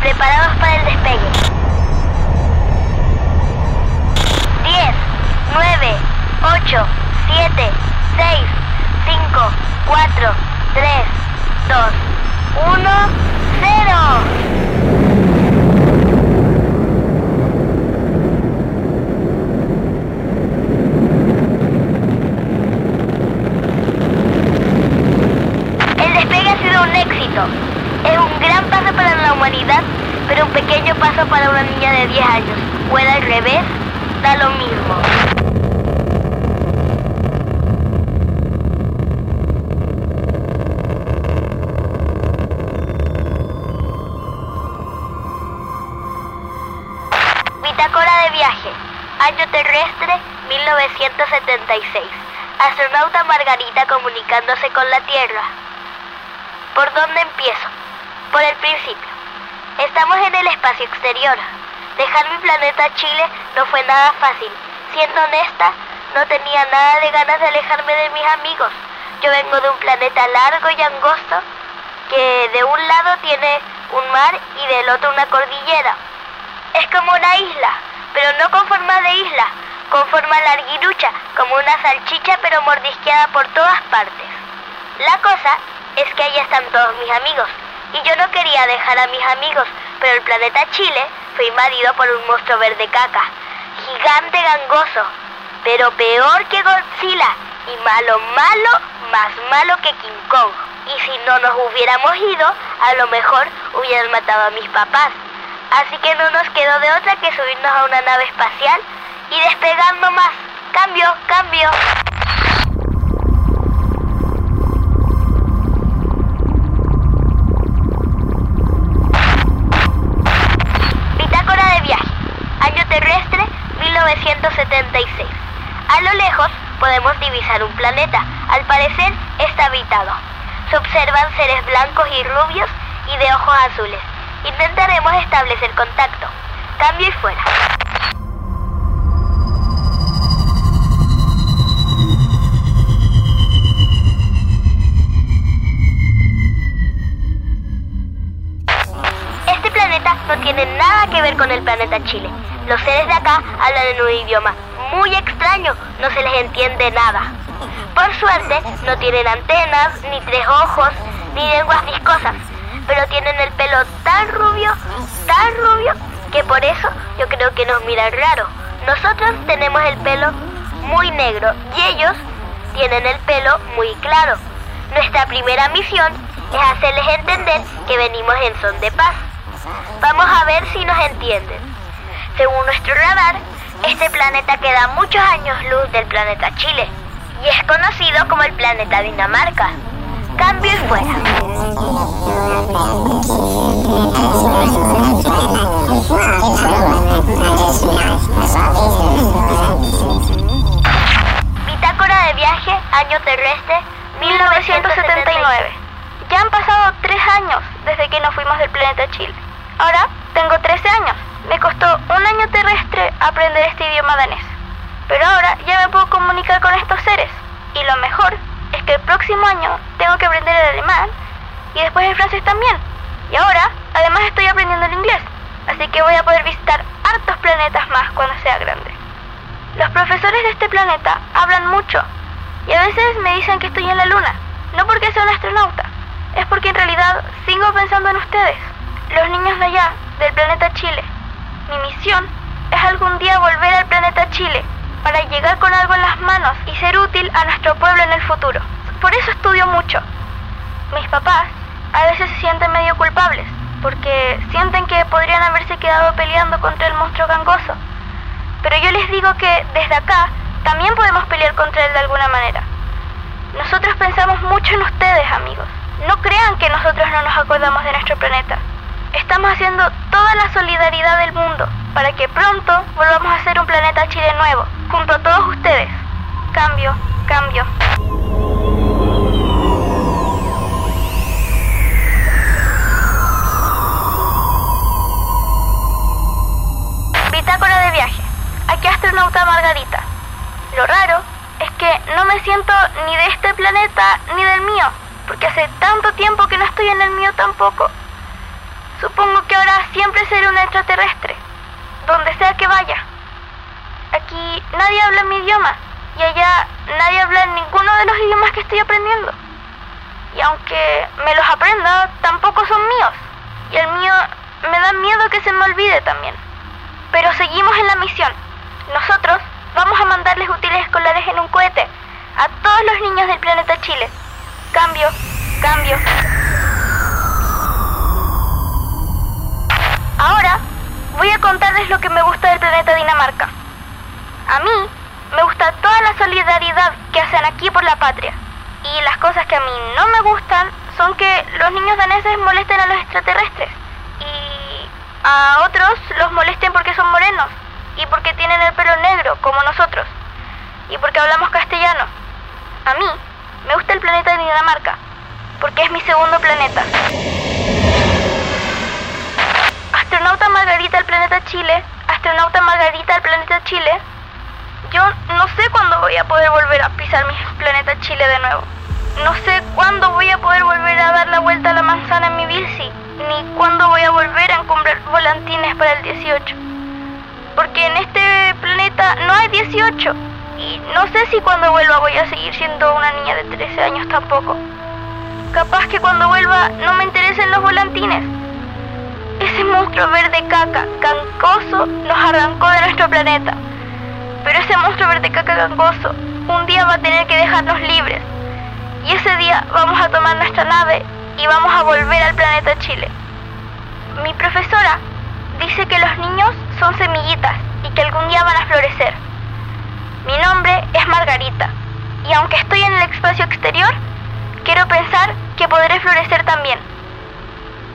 Preparados para el despegue. 10, 9, 8, 7, 6, 5, 4, 3, 2, 1, 0. El despegue ha sido un éxito. Es un gran paso para la humanidad, pero un pequeño paso para una niña de 10 años. Era al revés, da lo mismo. Bitácora de viaje. Año terrestre 1976. Astronauta Margarita comunicándose con la Tierra. ¿Por dónde empiezo? Por el principio. Estamos en el espacio exterior. Dejar mi planeta Chile no fue nada fácil. Siendo honesta, no tenía nada de ganas de alejarme de mis amigos. Yo vengo de un planeta largo y angosto que de un lado tiene un mar y del otro una cordillera. Es como una isla, pero no con forma de isla, con forma larguirucha, como una salchicha pero mordisqueada por todas partes. La cosa es que ahí están todos mis amigos, y yo no quería dejar a mis amigos, pero el planeta Chile fue invadido por un monstruo verde caca, gigante gangoso, pero peor que Godzilla, y malo, malo, más malo que King Kong. Y si no nos hubiéramos ido, a lo mejor hubieran matado a mis papás. Así que no nos quedó de otra que subirnos a una nave espacial y despegar nomás. Cambio, cambio. 1976. A lo lejos podemos divisar un planeta. Al parecer está habitado. Se observan seres blancos y rubios y de ojos azules. Intentaremos establecer contacto. Cambio y fuera. Nada que ver con el planeta Chile. Los seres de acá hablan en un idioma muy extraño, no se les entiende nada. Por suerte, no tienen antenas, ni tres ojos, ni lenguas viscosas, pero tienen el pelo tan rubio, tan rubio, que por eso yo creo que nos miran raro. Nosotros tenemos el pelo muy negro y ellos tienen el pelo muy claro. Nuestra primera misión es hacerles entender que venimos en son de paz. Vamos a ver si nos entienden. Según nuestro radar, este planeta queda muchos años luz del planeta Chile y es conocido como el planeta Dinamarca. Cambio y fuera. Bitácora de viaje, año terrestre, 1979. Ya han pasado tres años desde que nos fuimos del planeta Chile. Ahora tengo 13 años. Me costó un año terrestre aprender este idioma danés. Pero ahora ya me puedo comunicar con estos seres. Y lo mejor es que el próximo año tengo que aprender el alemán y después el francés también. Y ahora además estoy aprendiendo el inglés. Así que voy a poder visitar hartos planetas más cuando sea grande. Los profesores de este planeta hablan mucho y a veces me dicen que estoy en la luna. No porque sea un astronauta, es porque en realidad sigo pensando en ustedes, los niños de allá, del planeta Chile. Mi misión es algún día volver al planeta Chile para llegar con algo en las manos y ser útil a nuestro pueblo en el futuro. Por eso estudio mucho. Mis papás a veces se sienten medio culpables, porque sienten que podrían haberse quedado peleando contra el monstruo gangoso. Pero yo les digo que desde acá también podemos pelear contra él de alguna manera. Nosotros pensamos mucho en ustedes, amigos. No crean que nosotros no nos acordamos de nuestro planeta. Estamos haciendo toda la solidaridad del mundo para que pronto volvamos a ser un planeta Chile nuevo, junto a todos ustedes. Cambio, cambio. Bitácora de viaje. Aquí astronauta Margarita. Lo raro es que no me siento ni de este planeta ni del mío, porque hace tanto tiempo que no estoy en el mío tampoco. Supongo que ahora siempre seré un extraterrestre, donde sea que vaya. Aquí nadie habla mi idioma y allá nadie habla ninguno de los idiomas que estoy aprendiendo. Y aunque me los aprenda, tampoco son míos. Y el mío me da miedo que se me olvide también. Pero seguimos en la misión. Nosotros vamos a mandarles útiles escolares en un cohete a todos los niños del planeta Chile. Cambio, cambio. Ahora voy a contarles lo que me gusta del planeta Dinamarca. A mí me gusta toda la solidaridad que hacen aquí por la patria. Y las cosas que a mí no me gustan son que los niños daneses molesten a los extraterrestres. Y a otros los molesten porque son morenos. Y porque tienen el pelo negro, como nosotros. Y porque hablamos castellano. A mí me gusta el planeta Dinamarca. Porque es mi segundo planeta. Astronauta Margarita al planeta Chile, astronauta Margarita al planeta Chile. Yo no sé cuándo voy a poder volver a pisar mi planeta Chile de nuevo. No sé cuándo voy a poder volver a dar la vuelta a la manzana en mi bici, ni cuándo voy a volver a encontrar volantines para el 18. Porque en este planeta no hay 18. Y no sé si cuando vuelva voy a seguir siendo una niña de 13 años tampoco. Capaz que cuando vuelva no me interesen los volantines ese monstruo verde caca, cancoso, nos arrancó de nuestro planeta. Pero ese monstruo verde caca cancoso un día va a tener que dejarnos libres. Y ese día vamos a tomar nuestra nave y vamos a volver al planeta Chile. Mi profesora dice que los niños son semillitas y que algún día van a florecer. Mi nombre es Margarita y aunque estoy en el espacio exterior, quiero pensar que podré florecer también.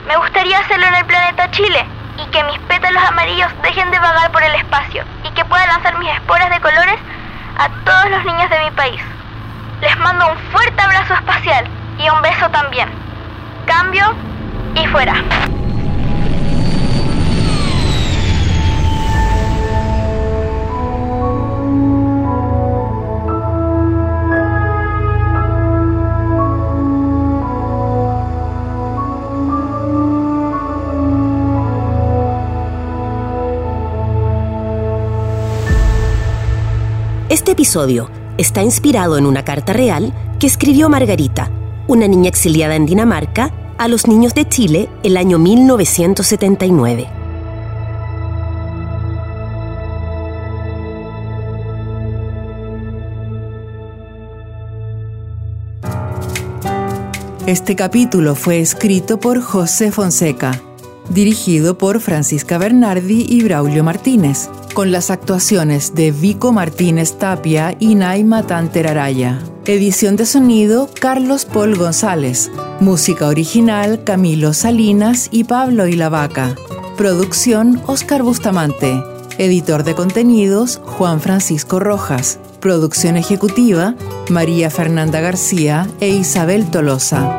Me gustaría hacerlo en el planeta Chile y que mis pétalos amarillos dejen de vagar por el espacio y que pueda lanzar mis esporas de colores a todos los niños de mi país. Les mando un fuerte abrazo espacial y un beso también. Cambio y fuera. Este episodio está inspirado en una carta real que escribió Margarita, una niña exiliada en Dinamarca, a los niños de Chile el año 1979. Este capítulo fue escrito por José Fonseca, dirigido por Francisca Bernardi y Braulio Martínez, con las actuaciones de Vico Martínez Tapia y Naima Tanteraraya. Edición de sonido Carlos Paul González. Música original Camilo Salinas y Pablo Ilavaca. Producción Oscar Bustamante. Editor de contenidos Juan Francisco Rojas. Producción ejecutiva María Fernanda García e Isabel Tolosa.